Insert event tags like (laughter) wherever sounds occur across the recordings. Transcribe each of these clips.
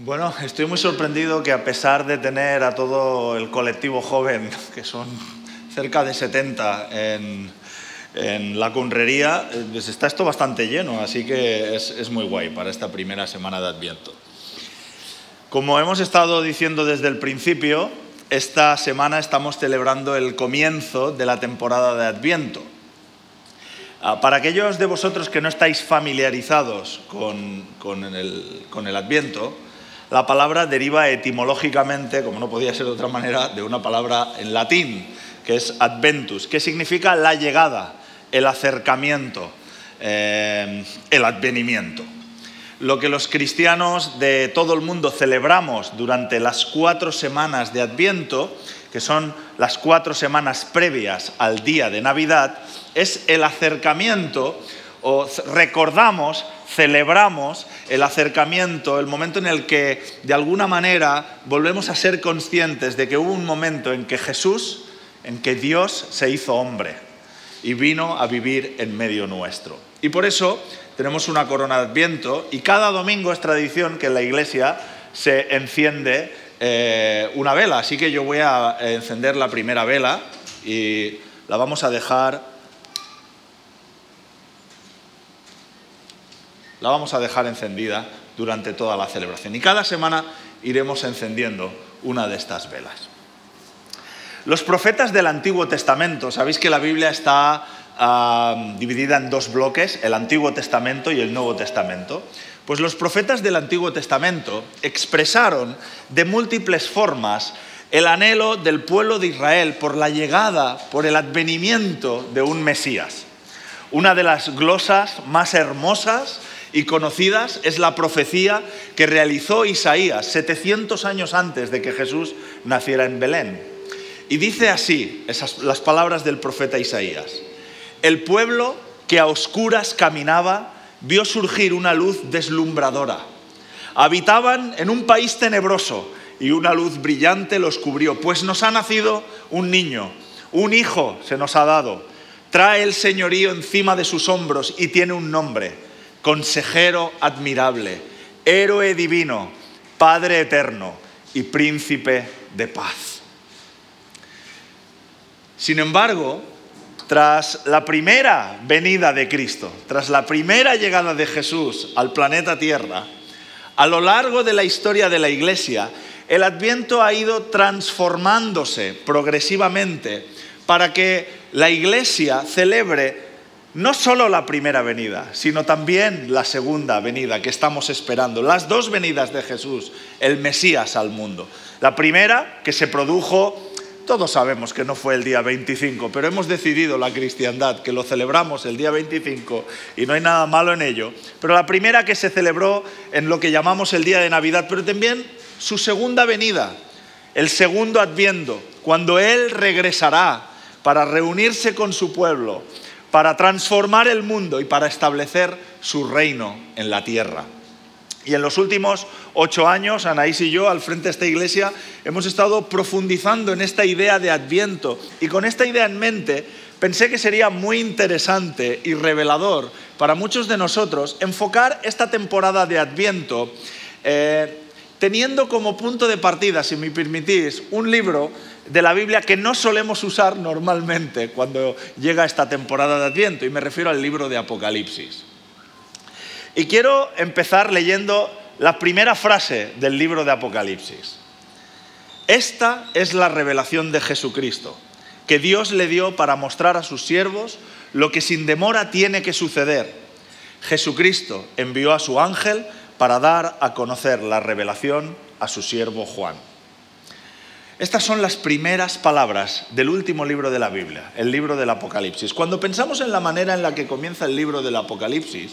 Bueno, estoy muy sorprendido que a pesar de tener a todo el colectivo joven, que son cerca de 70 en, la cunrería, pues está esto bastante lleno, así que es, muy guay para esta primera semana de Adviento. Como hemos estado diciendo desde el principio, esta semana estamos celebrando el comienzo de la temporada de Adviento. Ah, para aquellos de vosotros que no estáis familiarizados con el Adviento, la palabra deriva etimológicamente, como no podía ser de otra manera, de una palabra en latín, que es adventus, que significa la llegada, el acercamiento, eh, el advenimiento. Lo que los cristianos de todo el mundo celebramos durante las cuatro semanas de Adviento, que son las cuatro semanas previas al día de Navidad, es el acercamiento recordamos celebramos el acercamiento, el momento en el que de alguna manera volvemos a ser conscientes de que hubo un momento en que Jesús, en que Dios se hizo hombre y vino a vivir en medio nuestro. Y por eso tenemos una corona de adviento y cada domingo es tradición que en la iglesia se enciende eh, una vela. Así que yo voy a encender la primera vela y la vamos a dejar la vamos a dejar encendida durante toda la celebración. Y cada semana iremos encendiendo una de estas velas. Los profetas del Antiguo Testamento, sabéis que la Biblia está ah, dividida en dos bloques, el Antiguo Testamento y el Nuevo Testamento. Pues los profetas del Antiguo Testamento expresaron de múltiples formas el anhelo del pueblo de Israel por la llegada, por el advenimiento de un Mesías. Una de las glosas más hermosas y conocidas es la profecía que realizó Isaías 700 años antes de que Jesús naciera en Belén. Y dice así las palabras del profeta Isaías. El pueblo que a oscuras caminaba vio surgir una luz deslumbradora. Habitaban en un país tenebroso y una luz brillante los cubrió, pues nos ha nacido un niño, un hijo se nos ha dado. Trae el señorío encima de sus hombros y tiene un nombre consejero admirable, héroe divino, Padre eterno y príncipe de paz. Sin embargo, tras la primera venida de Cristo, tras la primera llegada de Jesús al planeta Tierra, a lo largo de la historia de la Iglesia, el Adviento ha ido transformándose progresivamente para que la Iglesia celebre no solo la primera venida, sino también la segunda venida que estamos esperando, las dos venidas de Jesús, el Mesías al mundo. La primera que se produjo, todos sabemos que no fue el día 25, pero hemos decidido la cristiandad que lo celebramos el día 25 y no hay nada malo en ello, pero la primera que se celebró en lo que llamamos el día de Navidad, pero también su segunda venida, el segundo adviento, cuando Él regresará para reunirse con su pueblo para transformar el mundo y para establecer su reino en la tierra. Y en los últimos ocho años, Anaís y yo, al frente de esta iglesia, hemos estado profundizando en esta idea de Adviento. Y con esta idea en mente, pensé que sería muy interesante y revelador para muchos de nosotros enfocar esta temporada de Adviento eh, teniendo como punto de partida, si me permitís, un libro de la Biblia que no solemos usar normalmente cuando llega esta temporada de Adviento, y me refiero al libro de Apocalipsis. Y quiero empezar leyendo la primera frase del libro de Apocalipsis. Esta es la revelación de Jesucristo, que Dios le dio para mostrar a sus siervos lo que sin demora tiene que suceder. Jesucristo envió a su ángel para dar a conocer la revelación a su siervo Juan. Estas son las primeras palabras del último libro de la Biblia, el libro del Apocalipsis. Cuando pensamos en la manera en la que comienza el libro del Apocalipsis,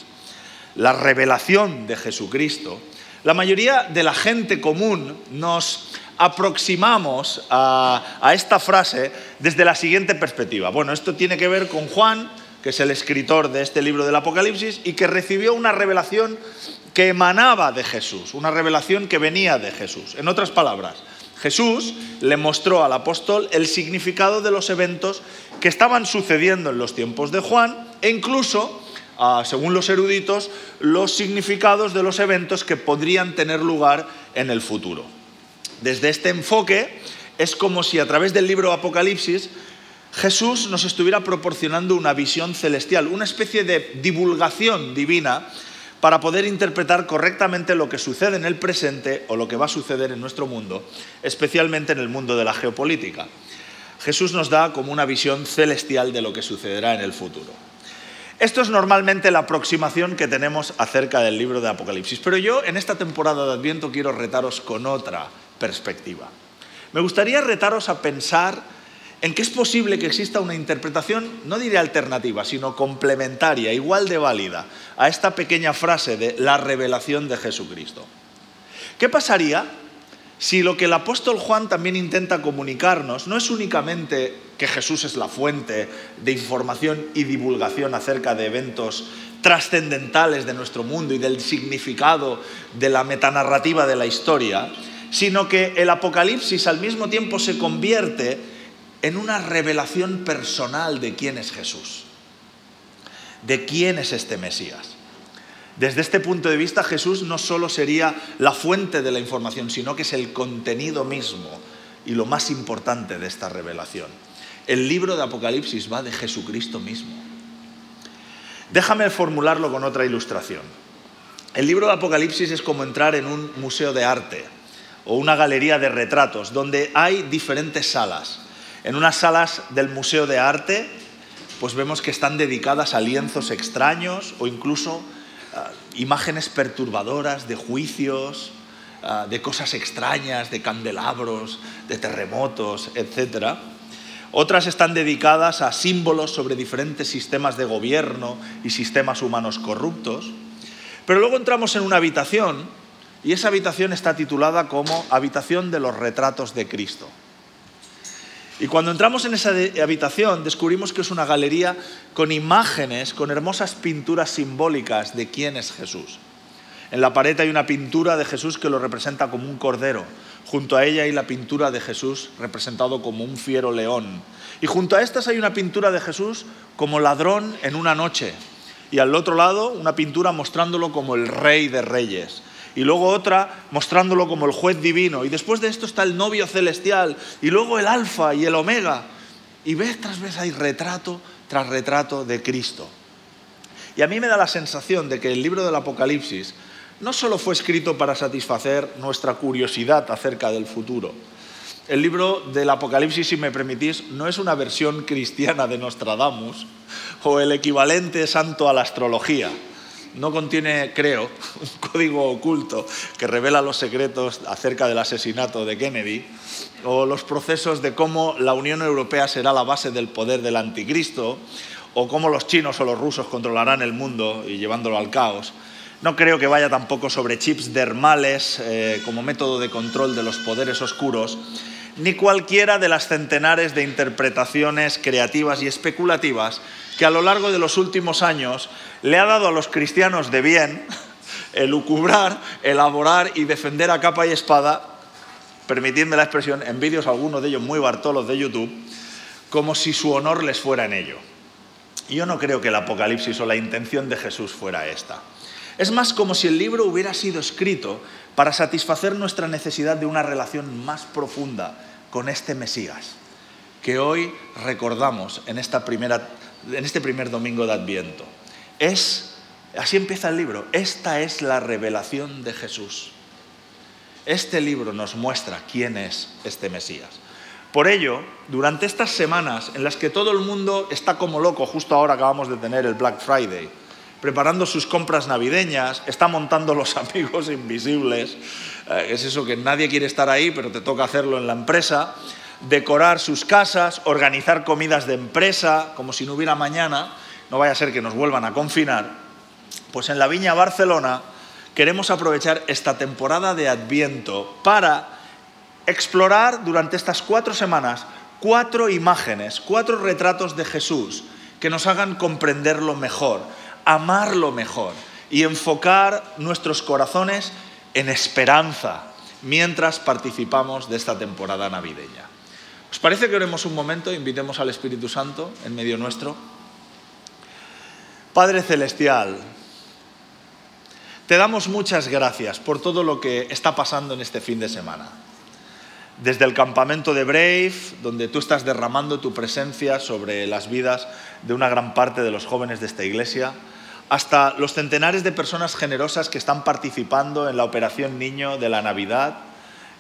la revelación de Jesucristo, la mayoría de la gente común nos aproximamos a, esta frase desde la siguiente perspectiva. Bueno, esto tiene que ver con Juan, que es el escritor de este libro del Apocalipsis, y que recibió una revelación que emanaba de Jesús, una revelación que venía de Jesús. En otras palabras, Jesús le mostró al apóstol el significado de los eventos que estaban sucediendo en los tiempos de Juan e incluso según los eruditos, los significados de los eventos que podrían tener lugar en el futuro. Desde este enfoque es como si a través del libro Apocalipsis Jesús nos estuviera proporcionando una visión celestial, una especie de divulgación divina para poder interpretar correctamente lo que sucede en el presente o lo que va a suceder en nuestro mundo, especialmente en el mundo de la geopolítica. Jesús nos da como una visión celestial de lo que sucederá en el futuro. Esto es normalmente la aproximación que tenemos acerca del libro de Apocalipsis, pero yo en esta temporada de Adviento quiero retaros con otra perspectiva. Me gustaría retaros a pensar en que es posible que exista una interpretación, no diré alternativa, sino complementaria, igual de válida, a esta pequeña frase de la revelación de Jesucristo. ¿Qué pasaría si lo que el apóstol Juan también intenta comunicarnos no es únicamente que Jesús es la fuente de información y divulgación acerca de eventos trascendentales de nuestro mundo y del significado de la metanarrativa de la historia, sino que el Apocalipsis al mismo tiempo se convierte en una revelación personal de quién es Jesús, de quién es este Mesías. Desde este punto de vista, Jesús no solo sería la fuente de la información, sino que es el contenido mismo y lo más importante de esta revelación. El libro de Apocalipsis va de Jesucristo mismo. Déjame formularlo con otra ilustración. El libro de Apocalipsis es como entrar en un museo de arte o una galería de retratos, donde hay diferentes salas. En unas salas del Museo de Arte, pues vemos que están dedicadas a lienzos extraños o incluso Ah, imágenes perturbadoras de juicios, ah, de cosas extrañas, de candelabros, de terremotos, etc. Otras están dedicadas a símbolos sobre diferentes sistemas de gobierno y sistemas humanos corruptos. Pero luego entramos en una habitación y esa habitación está titulada como Habitación de los Retratos de Cristo. Y cuando entramos en esa habitación descubrimos que es una galería con imágenes, con hermosas pinturas simbólicas de quién es Jesús. En la pared hay una pintura de Jesús que lo representa como un cordero. Junto a ella hay la pintura de Jesús representado como un fiero león. Y junto a estas hay una pintura de Jesús como ladrón en una noche. Y al otro lado una pintura mostrándolo como el rey de reyes y luego otra mostrándolo como el juez divino, y después de esto está el novio celestial, y luego el alfa y el omega, y vez tras vez hay retrato tras retrato de Cristo. Y a mí me da la sensación de que el libro del Apocalipsis no solo fue escrito para satisfacer nuestra curiosidad acerca del futuro, el libro del Apocalipsis, si me permitís, no es una versión cristiana de Nostradamus o el equivalente santo a la astrología no contiene, creo, (laughs) un código oculto que revela los secretos acerca del asesinato de Kennedy o los procesos de cómo la Unión Europea será la base del poder del anticristo o cómo los chinos o los rusos controlarán el mundo y llevándolo al caos. No creo que vaya tampoco sobre chips dermales eh, como método de control de los poderes oscuros, ni cualquiera de las centenares de interpretaciones creativas y especulativas que a lo largo de los últimos años le ha dado a los cristianos de bien el lucubrar, elaborar y defender a capa y espada, permitidme la expresión, en vídeos algunos de ellos muy bartolos de YouTube, como si su honor les fuera en ello. Yo no creo que el Apocalipsis o la intención de Jesús fuera esta. Es más como si el libro hubiera sido escrito para satisfacer nuestra necesidad de una relación más profunda con este Mesías, que hoy recordamos en, esta primera, en este primer domingo de Adviento. Es, así empieza el libro, esta es la revelación de Jesús. Este libro nos muestra quién es este Mesías. Por ello, durante estas semanas en las que todo el mundo está como loco, justo ahora acabamos de tener el Black Friday, preparando sus compras navideñas, está montando los (laughs) amigos invisibles, eh, es eso que nadie quiere estar ahí, pero te toca hacerlo en la empresa, decorar sus casas, organizar comidas de empresa, como si no hubiera mañana, no vaya a ser que nos vuelvan a confinar, pues en la Viña Barcelona queremos aprovechar esta temporada de Adviento para explorar durante estas cuatro semanas cuatro imágenes, cuatro retratos de Jesús que nos hagan comprenderlo mejor amarlo mejor y enfocar nuestros corazones en esperanza mientras participamos de esta temporada navideña. ¿Os parece que oremos un momento, invitemos al Espíritu Santo en medio nuestro? Padre Celestial, te damos muchas gracias por todo lo que está pasando en este fin de semana. Desde el campamento de Brave, donde tú estás derramando tu presencia sobre las vidas de una gran parte de los jóvenes de esta iglesia, hasta los centenares de personas generosas que están participando en la Operación Niño de la Navidad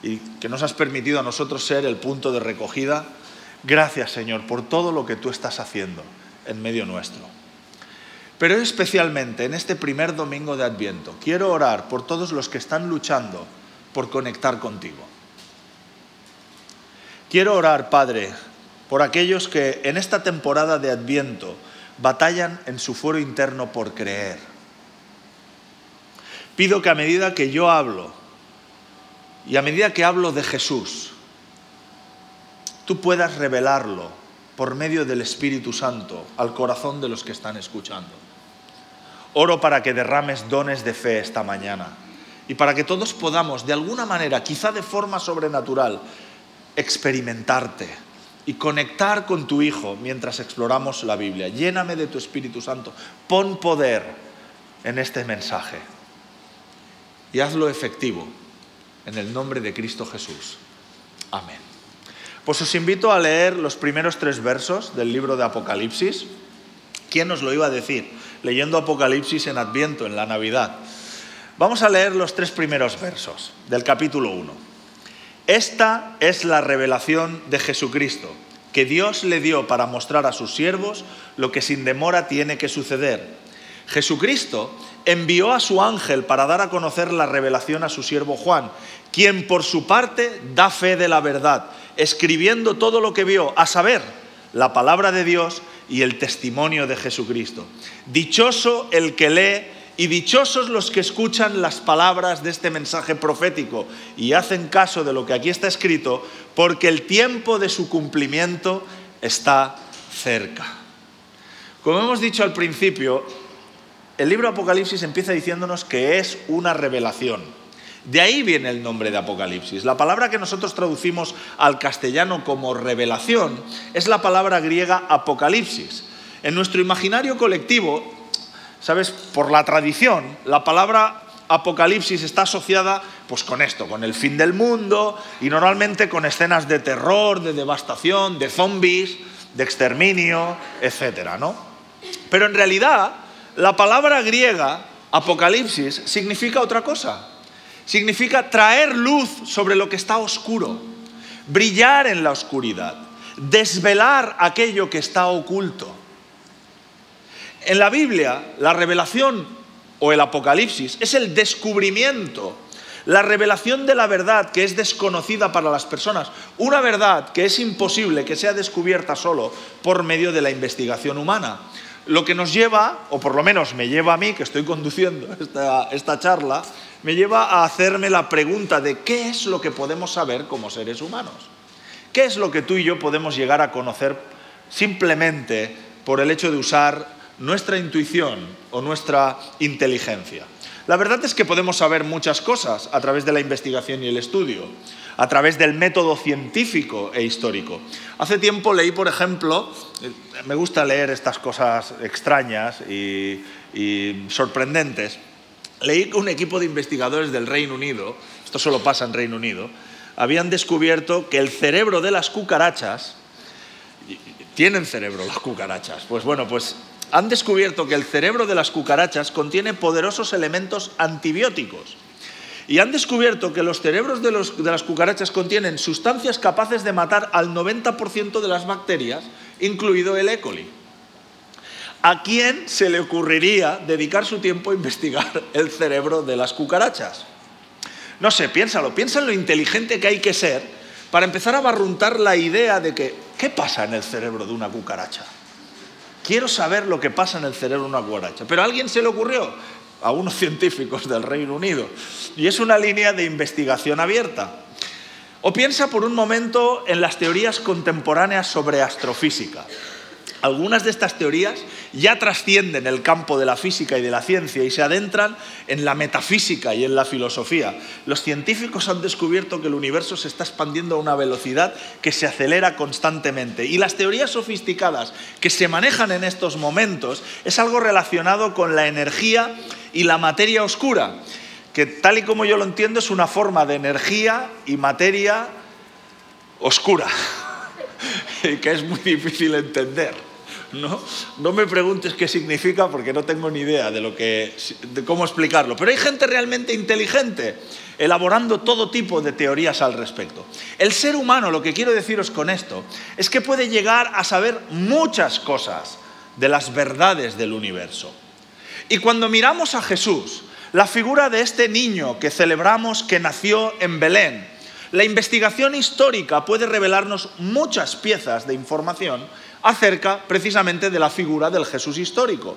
y que nos has permitido a nosotros ser el punto de recogida. Gracias, Señor, por todo lo que tú estás haciendo en medio nuestro. Pero especialmente en este primer domingo de Adviento, quiero orar por todos los que están luchando por conectar contigo. Quiero orar, Padre, por aquellos que en esta temporada de Adviento batallan en su fuero interno por creer. Pido que a medida que yo hablo y a medida que hablo de Jesús, tú puedas revelarlo por medio del Espíritu Santo al corazón de los que están escuchando. Oro para que derrames dones de fe esta mañana y para que todos podamos, de alguna manera, quizá de forma sobrenatural, experimentarte y conectar con tu Hijo mientras exploramos la Biblia. Lléname de tu Espíritu Santo. Pon poder en este mensaje y hazlo efectivo en el nombre de Cristo Jesús. Amén. Pues os invito a leer los primeros tres versos del libro de Apocalipsis. ¿Quién nos lo iba a decir? Leyendo Apocalipsis en Adviento, en la Navidad. Vamos a leer los tres primeros versos del capítulo 1. Esta es la revelación de Jesucristo, que Dios le dio para mostrar a sus siervos lo que sin demora tiene que suceder. Jesucristo envió a su ángel para dar a conocer la revelación a su siervo Juan, quien por su parte da fe de la verdad, escribiendo todo lo que vio, a saber, la palabra de Dios y el testimonio de Jesucristo. Dichoso el que lee y dichosos los que escuchan las palabras de este mensaje profético y hacen caso de lo que aquí está escrito, porque el tiempo de su cumplimiento está cerca. Como hemos dicho al principio, el libro Apocalipsis empieza diciéndonos que es una revelación. De ahí viene el nombre de Apocalipsis. La palabra que nosotros traducimos al castellano como revelación es la palabra griega apocalipsis. En nuestro imaginario colectivo, sabes, por la tradición, la palabra apocalipsis está asociada pues con esto, con el fin del mundo y normalmente con escenas de terror, de devastación, de zombies, de exterminio, etcétera, ¿no? Pero en realidad la palabra griega, apocalipsis, significa otra cosa. Significa traer luz sobre lo que está oscuro, brillar en la oscuridad, desvelar aquello que está oculto. En la Biblia, la revelación o el apocalipsis es el descubrimiento, la revelación de la verdad que es desconocida para las personas, una verdad que es imposible que sea descubierta solo por medio de la investigación humana. Lo que nos lleva, o por lo menos me lleva a mí, que estoy conduciendo esta, charla, me lleva a hacerme la pregunta de qué es lo que podemos saber como seres humanos. ¿Qué es lo que tú y yo podemos llegar a conocer simplemente por el hecho de usar nuestra intuición o nuestra inteligencia? La verdad es que podemos saber muchas cosas a través de la investigación y el estudio, a través del método científico e histórico. Hace tiempo leí, por ejemplo, eh, me gusta leer estas cosas extrañas y, sorprendentes, leí que un equipo de investigadores del Reino Unido, esto solo pasa en Reino Unido, habían descubierto que el cerebro de las cucarachas, tienen cerebro las cucarachas, pues bueno, pues han descubierto que el cerebro de las cucarachas contiene poderosos elementos antibióticos. Y han descubierto que los cerebros de, las cucarachas contienen sustancias capaces de matar al 90% de las bacterias, incluido el E. coli. ¿A quién se le ocurriría dedicar su tiempo a investigar (laughs) el cerebro de las cucarachas? No sé, piénsalo, piensa en lo inteligente que hay que ser para empezar a barruntar la idea de que, ¿qué pasa en el cerebro de una cucaracha? Quiero saber lo que pasa en el cerebro de una cucaracha. Pero a alguien se le ocurrió, a unos (laughs) científicos del Reino Unido. Y es una línea de investigación abierta. O piensa por un momento en las teorías contemporáneas sobre astrofísica. Algunas de estas teorías ya trascienden el campo de la física y de la ciencia y se adentran en la metafísica y en la filosofía. Los científicos han descubierto que el universo se está expandiendo a una velocidad que se acelera constantemente y las teorías sofisticadas que se manejan en estos momentos es algo relacionado con la energía y la materia oscura, que tal y como yo lo entiendo es una forma de energía y materia oscura, (laughs) que es muy difícil entender. ¿No? Me preguntes qué significa porque no tengo ni idea de, lo que, de cómo explicarlo. Pero hay gente realmente inteligente elaborando todo tipo de teorías al respecto. El ser humano, lo que quiero deciros con esto, es que puede llegar a saber muchas cosas de las verdades del universo. Y cuando miramos a Jesús, la figura de este niño que celebramos que nació en Belén, la investigación histórica puede revelarnos muchas piezas de información acerca precisamente de la figura del Jesús histórico.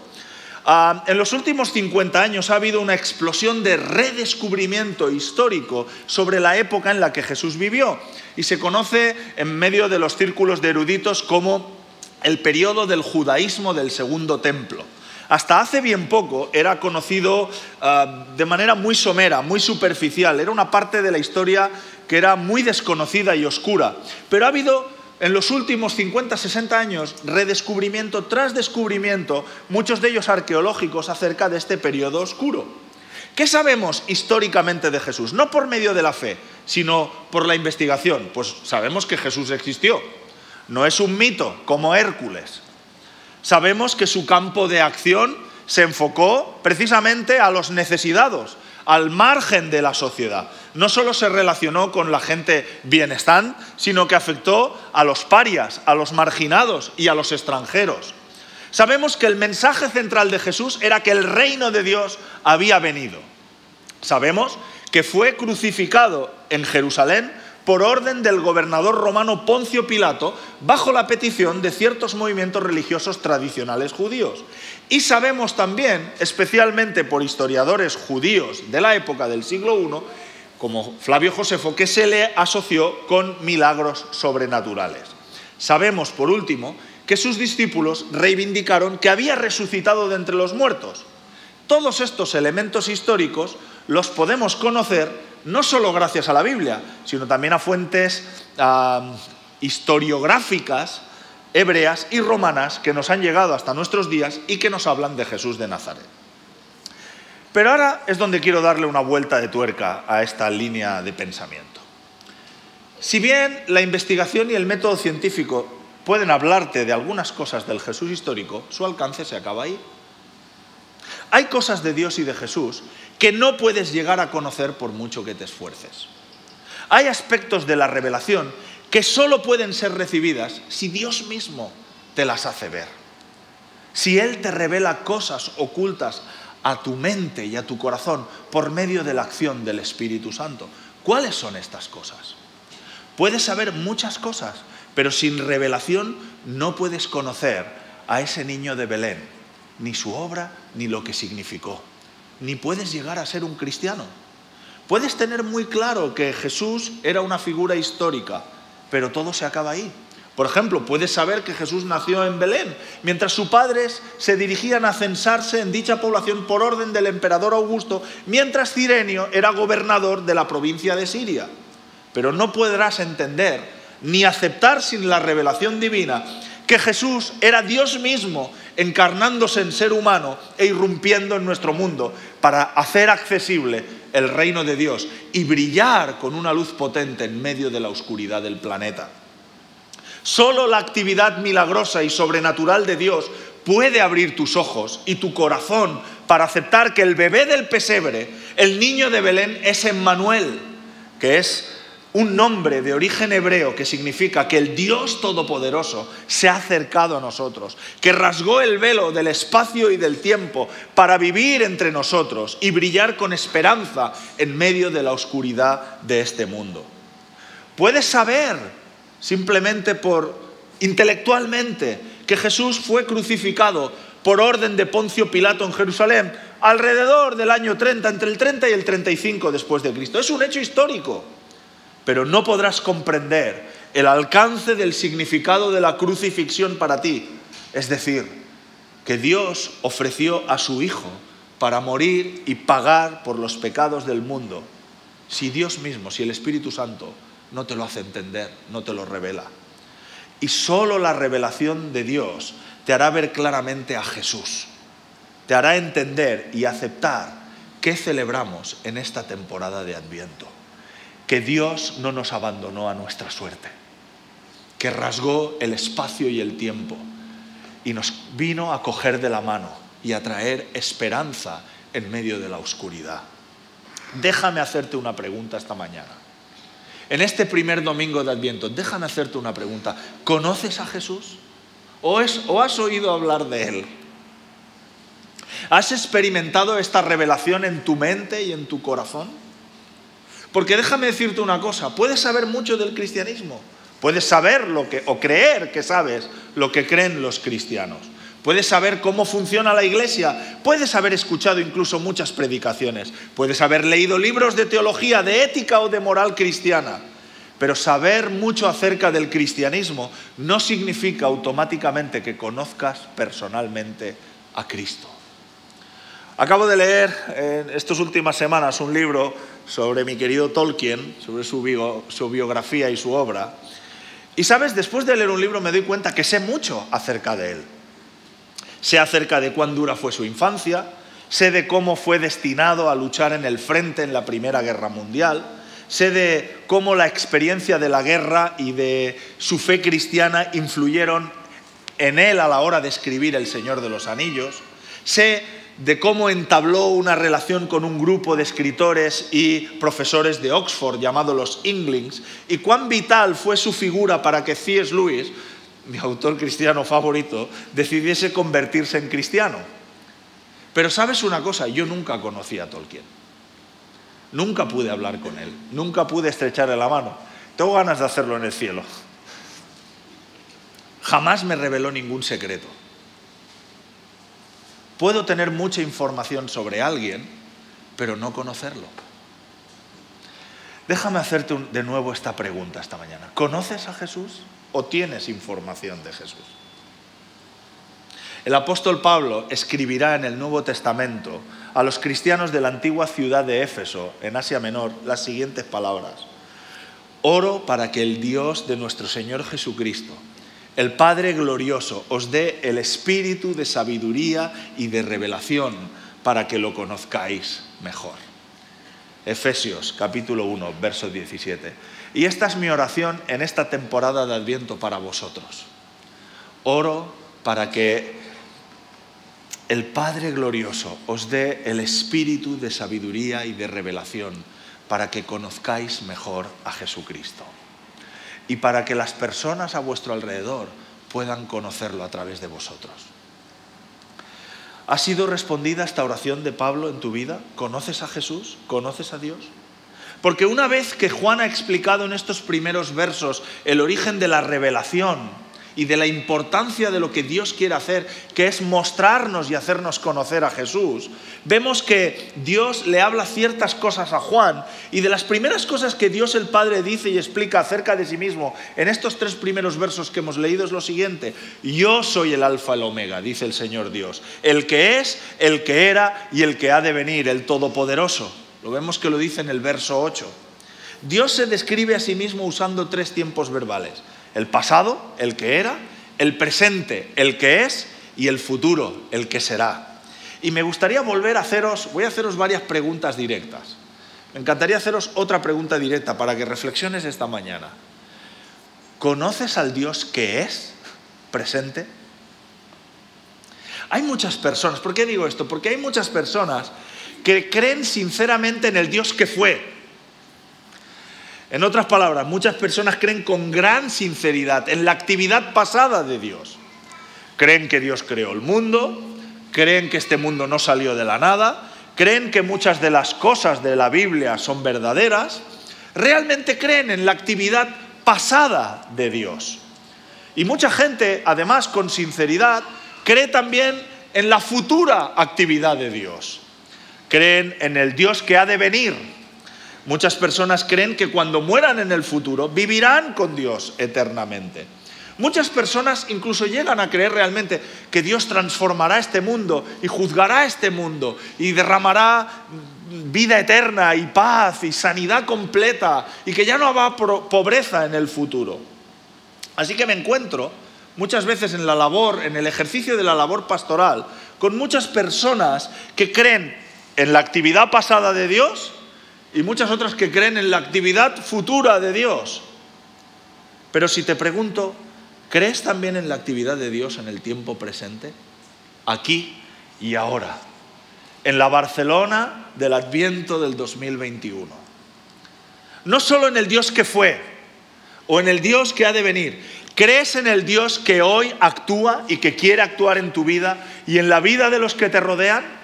Ah, en los últimos 50 años ha habido una explosión de redescubrimiento histórico sobre la época en la que Jesús vivió y se conoce en medio de los círculos de eruditos como el periodo del judaísmo del segundo templo. Hasta hace bien poco era conocido ah, de manera muy somera, muy superficial, era una parte de la historia que era muy desconocida y oscura, pero ha habido en los últimos 50, 60 años, redescubrimiento tras descubrimiento, muchos de ellos arqueológicos, acerca de este periodo oscuro. ¿Qué sabemos históricamente de Jesús? No por medio de la fe, sino por la investigación. Pues sabemos que Jesús existió. No es un mito como Hércules. Sabemos que su campo de acción se enfocó precisamente a los necesitados, al margen de la sociedad. No solo se relacionó con la gente bienestante, sino que afectó a los parias, a los marginados y a los extranjeros. Sabemos que el mensaje central de Jesús era que el reino de Dios había venido. Sabemos que fue crucificado en Jerusalén por orden del gobernador romano Poncio Pilato, bajo la petición de ciertos movimientos religiosos tradicionales judíos. Y sabemos también, especialmente por historiadores judíos de la época del siglo I, como Flavio Josefo, que se le asoció con milagros sobrenaturales. Sabemos, por último, que sus discípulos reivindicaron que había resucitado de entre los muertos. Todos estos elementos históricos los podemos conocer no solo gracias a la Biblia, sino también a fuentes historiográficas hebreas y romanas que nos han llegado hasta nuestros días y que nos hablan de Jesús de Nazaret. Pero ahora es donde quiero darle una vuelta de tuerca a esta línea de pensamiento. Si bien la investigación y el método científico pueden hablarte de algunas cosas del Jesús histórico, su alcance se acaba ahí. Hay cosas de Dios y de Jesús que no puedes llegar a conocer por mucho que te esfuerces. Hay aspectos de la revelación que solo pueden ser recibidas si Dios mismo te las hace ver. Si Él te revela cosas ocultas a tu mente y a tu corazón por medio de la acción del Espíritu Santo. ¿Cuáles son estas cosas? Puedes saber muchas cosas, pero sin revelación no puedes conocer a ese niño de Belén, ni su obra, ni lo que significó. Ni puedes llegar a ser un cristiano. Puedes tener muy claro que Jesús era una figura histórica, pero todo se acaba ahí. Por ejemplo, puedes saber que Jesús nació en Belén, mientras sus padres se dirigían a censarse en dicha población por orden del emperador Augusto, mientras Cirenio era gobernador de la provincia de Siria. Pero no podrás entender ni aceptar sin la revelación divina que Jesús era Dios mismo encarnándose en ser humano e irrumpiendo en nuestro mundo para hacer accesible el reino de Dios y brillar con una luz potente en medio de la oscuridad del planeta. Solo la actividad milagrosa y sobrenatural de Dios puede abrir tus ojos y tu corazón para aceptar que el bebé del pesebre, el niño de Belén, es Emmanuel, que es un nombre de origen hebreo que significa que el Dios Todopoderoso se ha acercado a nosotros, que rasgó el velo del espacio y del tiempo para vivir entre nosotros y brillar con esperanza en medio de la oscuridad de este mundo. Puedes saber simplemente por intelectualmente que Jesús fue crucificado por orden de Poncio Pilato en Jerusalén alrededor del año 30, entre el 30 y el 35 después de Cristo. Es un hecho histórico pero no podrás comprender el alcance del significado de la crucifixión para ti. Es decir, que Dios ofreció a su Hijo para morir y pagar por los pecados del mundo, si Dios mismo, si el Espíritu Santo no te lo hace entender, no te lo revela. Y solo la revelación de Dios te hará ver claramente a Jesús, te hará entender y aceptar qué celebramos en esta temporada de Adviento, que Dios no nos abandonó a nuestra suerte, que rasgó el espacio y el tiempo y nos vino a coger de la mano y a traer esperanza en medio de la oscuridad. Déjame hacerte una pregunta esta mañana. En este primer domingo de Adviento, déjame hacerte una pregunta. ¿Conoces a Jesús? ¿O, ¿O, has oído hablar de Él? ¿Has experimentado esta revelación en tu mente y en tu corazón? Porque déjame decirte una cosa, puedes saber mucho del cristianismo, puedes saber lo que o creer que sabes lo que creen los cristianos. Puedes saber cómo funciona la iglesia, puedes haber escuchado incluso muchas predicaciones, puedes haber leído libros de teología, de ética o de moral cristiana, pero saber mucho acerca del cristianismo no significa automáticamente que conozcas personalmente a Cristo. Acabo de leer en estas últimas semanas un libro sobre mi querido Tolkien, sobre su, biografía y su obra. Y sabes, después de leer un libro me doy cuenta que sé mucho acerca de él. Sé acerca de cuán dura fue su infancia, sé de cómo fue destinado a luchar en el frente en la Primera Guerra Mundial, sé de cómo la experiencia de la guerra y de su fe cristiana influyeron en él a la hora de escribir El Señor de los Anillos, sé de cómo entabló una relación con un grupo de escritores y profesores de Oxford llamado los Inglings y cuán vital fue su figura para que C.S. Lewis mi autor cristiano favorito, decidiese convertirse en cristiano. Pero sabes una cosa, yo nunca conocí a Tolkien. Nunca pude hablar con él, nunca pude estrecharle la mano. Tengo ganas de hacerlo en el cielo. Jamás me reveló ningún secreto. Puedo tener mucha información sobre alguien, pero no conocerlo. Déjame hacerte de nuevo esta pregunta esta mañana. ¿Conoces a Jesús? o tienes información de Jesús. El apóstol Pablo escribirá en el Nuevo Testamento a los cristianos de la antigua ciudad de Éfeso, en Asia Menor, las siguientes palabras. Oro para que el Dios de nuestro Señor Jesucristo, el Padre glorioso, os dé el espíritu de sabiduría y de revelación para que lo conozcáis mejor. Efesios capítulo 1, verso 17. Y esta es mi oración en esta temporada de Adviento para vosotros. Oro para que el Padre Glorioso os dé el espíritu de sabiduría y de revelación para que conozcáis mejor a Jesucristo. Y para que las personas a vuestro alrededor puedan conocerlo a través de vosotros. ¿Ha sido respondida esta oración de Pablo en tu vida? ¿Conoces a Jesús? ¿Conoces a Dios? Porque una vez que Juan ha explicado en estos primeros versos el origen de la revelación y de la importancia de lo que Dios quiere hacer, que es mostrarnos y hacernos conocer a Jesús, vemos que Dios le habla ciertas cosas a Juan y de las primeras cosas que Dios el Padre dice y explica acerca de sí mismo en estos tres primeros versos que hemos leído es lo siguiente, yo soy el alfa y el omega, dice el Señor Dios, el que es, el que era y el que ha de venir, el Todopoderoso. Lo vemos que lo dice en el verso 8. Dios se describe a sí mismo usando tres tiempos verbales. El pasado, el que era, el presente, el que es, y el futuro, el que será. Y me gustaría volver a haceros, voy a haceros varias preguntas directas. Me encantaría haceros otra pregunta directa para que reflexiones esta mañana. ¿Conoces al Dios que es presente? Hay muchas personas, ¿por qué digo esto? Porque hay muchas personas que creen sinceramente en el Dios que fue. En otras palabras, muchas personas creen con gran sinceridad en la actividad pasada de Dios. Creen que Dios creó el mundo, creen que este mundo no salió de la nada, creen que muchas de las cosas de la Biblia son verdaderas, realmente creen en la actividad pasada de Dios. Y mucha gente, además, con sinceridad, cree también en la futura actividad de Dios creen en el Dios que ha de venir. Muchas personas creen que cuando mueran en el futuro vivirán con Dios eternamente. Muchas personas incluso llegan a creer realmente que Dios transformará este mundo y juzgará este mundo y derramará vida eterna y paz y sanidad completa y que ya no habrá pobreza en el futuro. Así que me encuentro muchas veces en la labor, en el ejercicio de la labor pastoral, con muchas personas que creen en la actividad pasada de Dios y muchas otras que creen en la actividad futura de Dios. Pero si te pregunto, ¿crees también en la actividad de Dios en el tiempo presente? Aquí y ahora. En la Barcelona del Adviento del 2021. No solo en el Dios que fue o en el Dios que ha de venir. ¿Crees en el Dios que hoy actúa y que quiere actuar en tu vida y en la vida de los que te rodean?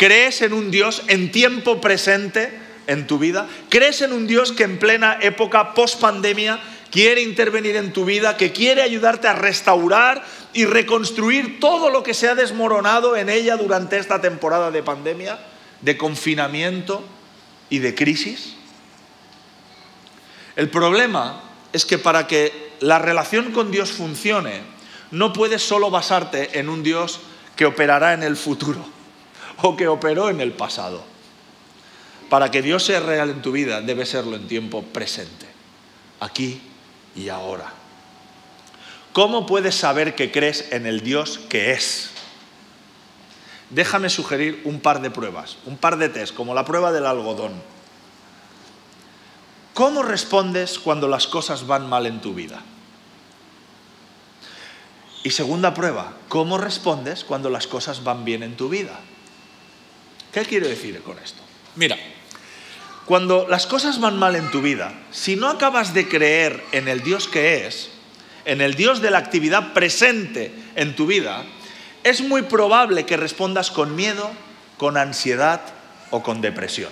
¿Crees en un Dios en tiempo presente en tu vida? ¿Crees en un Dios que en plena época post pandemia quiere intervenir en tu vida, que quiere ayudarte a restaurar y reconstruir todo lo que se ha desmoronado en ella durante esta temporada de pandemia, de confinamiento y de crisis? El problema es que para que la relación con Dios funcione, no puedes solo basarte en un Dios que operará en el futuro o que operó en el pasado. Para que Dios sea real en tu vida, debe serlo en tiempo presente, aquí y ahora. ¿Cómo puedes saber que crees en el Dios que es? Déjame sugerir un par de pruebas, un par de test, como la prueba del algodón. ¿Cómo respondes cuando las cosas van mal en tu vida? Y segunda prueba, ¿cómo respondes cuando las cosas van bien en tu vida? ¿Qué quiero decir con esto? Mira, cuando las cosas van mal en tu vida, si no acabas de creer en el Dios que es, en el Dios de la actividad presente en tu vida, es muy probable que respondas con miedo, con ansiedad o con depresión.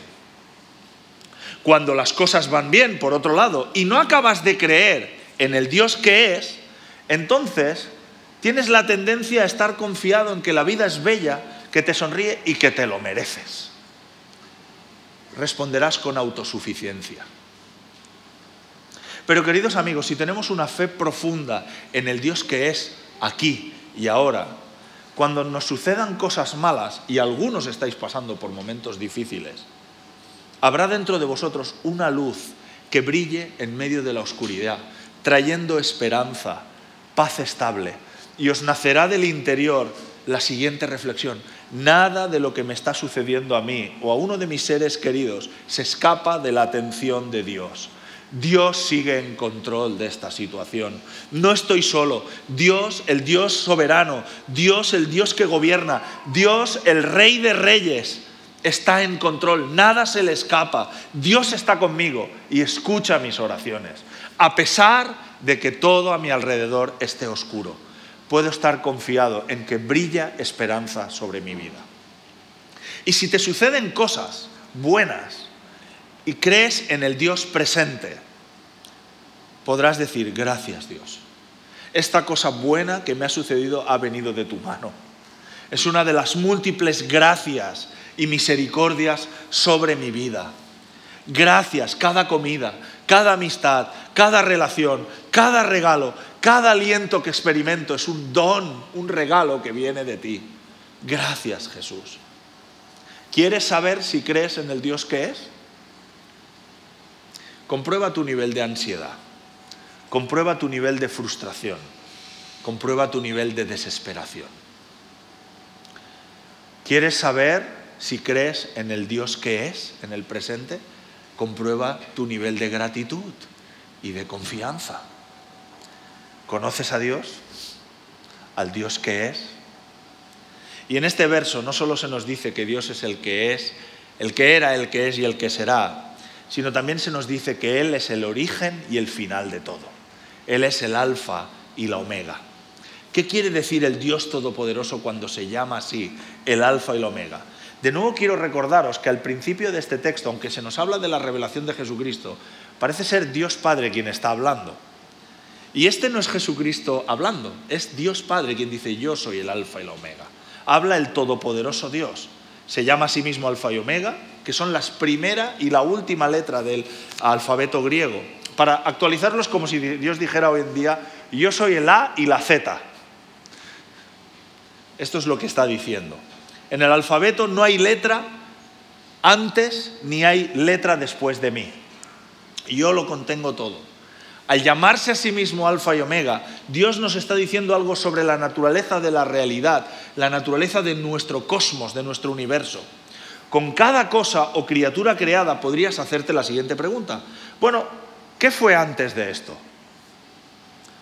Cuando las cosas van bien, por otro lado, y no acabas de creer en el Dios que es, entonces tienes la tendencia a estar confiado en que la vida es bella, que te sonríe y que te lo mereces responderás con autosuficiencia. Pero queridos amigos, si tenemos una fe profunda en el Dios que es aquí y ahora, cuando nos sucedan cosas malas, y algunos estáis pasando por momentos difíciles, habrá dentro de vosotros una luz que brille en medio de la oscuridad, trayendo esperanza, paz estable, y os nacerá del interior la siguiente reflexión. Nada de lo que me está sucediendo a mí o a uno de mis seres queridos se escapa de la atención de Dios. Dios sigue en control de esta situación. No estoy solo. Dios, el Dios soberano, Dios, el Dios que gobierna, Dios, el Rey de Reyes, está en control. Nada se le escapa. Dios está conmigo y escucha mis oraciones, a pesar de que todo a mi alrededor esté oscuro puedo estar confiado en que brilla esperanza sobre mi vida. Y si te suceden cosas buenas y crees en el Dios presente, podrás decir, gracias Dios. Esta cosa buena que me ha sucedido ha venido de tu mano. Es una de las múltiples gracias y misericordias sobre mi vida. Gracias, cada comida, cada amistad, cada relación, cada regalo, cada aliento que experimento es un don, un regalo que viene de ti. Gracias Jesús. ¿Quieres saber si crees en el Dios que es? Comprueba tu nivel de ansiedad, comprueba tu nivel de frustración, comprueba tu nivel de desesperación. ¿Quieres saber si crees en el Dios que es en el presente? Comprueba tu nivel de gratitud y de confianza. ¿Conoces a Dios? ¿Al Dios que es? Y en este verso no solo se nos dice que Dios es el que es, el que era, el que es y el que será, sino también se nos dice que Él es el origen y el final de todo. Él es el alfa y la omega. ¿Qué quiere decir el Dios Todopoderoso cuando se llama así, el alfa y la omega? De nuevo quiero recordaros que al principio de este texto, aunque se nos habla de la revelación de Jesucristo, parece ser Dios Padre quien está hablando. Y este no es Jesucristo hablando, es Dios Padre quien dice yo soy el alfa y la omega. Habla el todopoderoso Dios. Se llama a sí mismo alfa y omega, que son las primera y la última letra del alfabeto griego. Para actualizarlos como si Dios dijera hoy en día, yo soy el A y la Z. Esto es lo que está diciendo. En el alfabeto no hay letra antes ni hay letra después de mí. Yo lo contengo todo. Al llamarse a sí mismo alfa y omega, Dios nos está diciendo algo sobre la naturaleza de la realidad, la naturaleza de nuestro cosmos, de nuestro universo. Con cada cosa o criatura creada podrías hacerte la siguiente pregunta. Bueno, ¿qué fue antes de esto?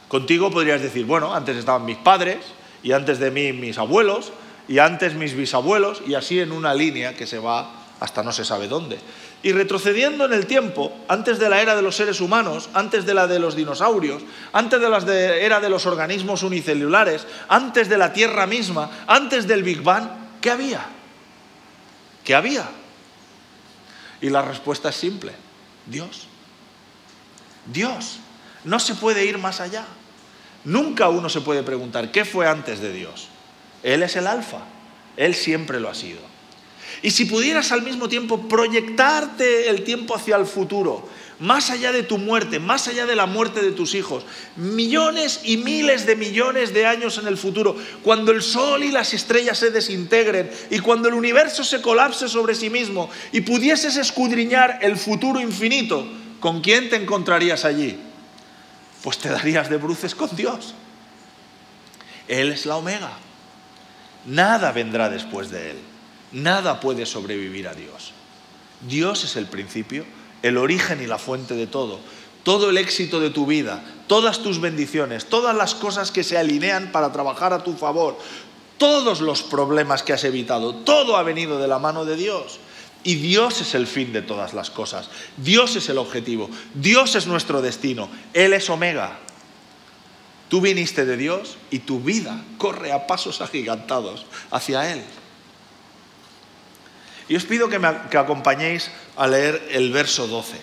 Contigo podrías decir, bueno, antes estaban mis padres y antes de mí mis abuelos y antes mis bisabuelos y así en una línea que se va hasta no se sabe dónde. Y retrocediendo en el tiempo, antes de la era de los seres humanos, antes de la de los dinosaurios, antes de la era de los organismos unicelulares, antes de la Tierra misma, antes del Big Bang, ¿qué había? ¿Qué había? Y la respuesta es simple, Dios. Dios. No se puede ir más allá. Nunca uno se puede preguntar, ¿qué fue antes de Dios? Él es el alfa, Él siempre lo ha sido. Y si pudieras al mismo tiempo proyectarte el tiempo hacia el futuro, más allá de tu muerte, más allá de la muerte de tus hijos, millones y miles de millones de años en el futuro, cuando el sol y las estrellas se desintegren y cuando el universo se colapse sobre sí mismo y pudieses escudriñar el futuro infinito, ¿con quién te encontrarías allí? Pues te darías de bruces con Dios. Él es la omega. Nada vendrá después de Él. Nada puede sobrevivir a Dios. Dios es el principio, el origen y la fuente de todo. Todo el éxito de tu vida, todas tus bendiciones, todas las cosas que se alinean para trabajar a tu favor, todos los problemas que has evitado, todo ha venido de la mano de Dios. Y Dios es el fin de todas las cosas. Dios es el objetivo. Dios es nuestro destino. Él es Omega. Tú viniste de Dios y tu vida corre a pasos agigantados hacia Él. Y os pido que me acompañéis a leer el verso 12.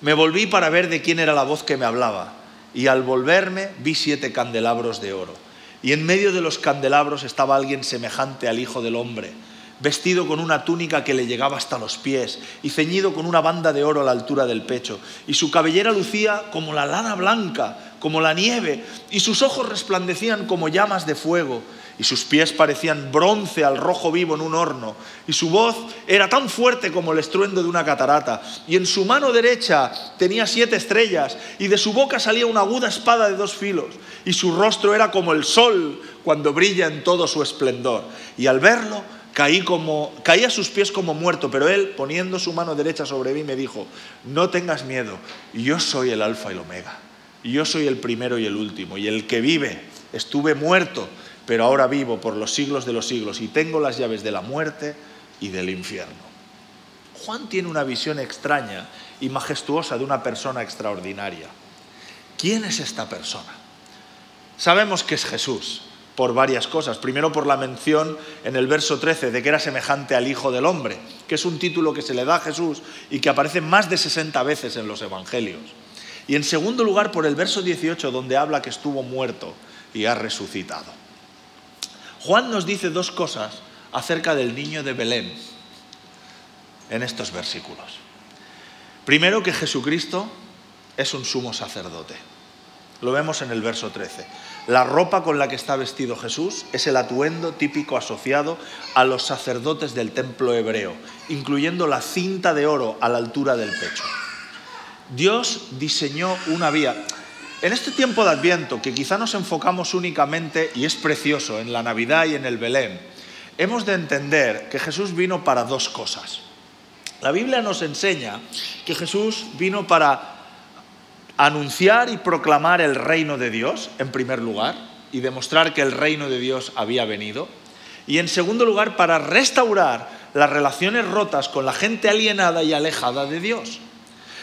Me volví para ver de quién era la voz que me hablaba, y al volverme vi siete candelabros de oro, y en medio de los candelabros estaba alguien semejante al Hijo del Hombre, vestido con una túnica que le llegaba hasta los pies, y ceñido con una banda de oro a la altura del pecho, y su cabellera lucía como la lana blanca, como la nieve, y sus ojos resplandecían como llamas de fuego, y sus pies parecían bronce al rojo vivo en un horno, y su voz era tan fuerte como el estruendo de una catarata, y en su mano derecha tenía siete estrellas, y de su boca salía una aguda espada de dos filos, y su rostro era como el sol cuando brilla en todo su esplendor. Y al verlo, caí, como, caí a sus pies como muerto, pero él, poniendo su mano derecha sobre mí, me dijo, no tengas miedo, yo soy el alfa y el omega, yo soy el primero y el último, y el que vive, estuve muerto, pero ahora vivo por los siglos de los siglos y tengo las llaves de la muerte y del infierno. Juan tiene una visión extraña y majestuosa de una persona extraordinaria. ¿Quién es esta persona? Sabemos que es Jesús por varias cosas. Primero por la mención en el verso 13 de que era semejante al Hijo del Hombre, que es un título que se le da a Jesús y que aparece más de 60 veces en los Evangelios. Y en segundo lugar por el verso 18 donde habla que estuvo muerto y ha resucitado. Juan nos dice dos cosas acerca del niño de Belén en estos versículos. Primero que Jesucristo es un sumo sacerdote. Lo vemos en el verso 13. La ropa con la que está vestido Jesús es el atuendo típico asociado a los sacerdotes del templo hebreo, incluyendo la cinta de oro a la altura del pecho. Dios diseñó una vía. En este tiempo de Adviento, que quizá nos enfocamos únicamente, y es precioso, en la Navidad y en el Belén, hemos de entender que Jesús vino para dos cosas. La Biblia nos enseña que Jesús vino para anunciar y proclamar el reino de Dios, en primer lugar, y demostrar que el reino de Dios había venido. Y en segundo lugar, para restaurar las relaciones rotas con la gente alienada y alejada de Dios.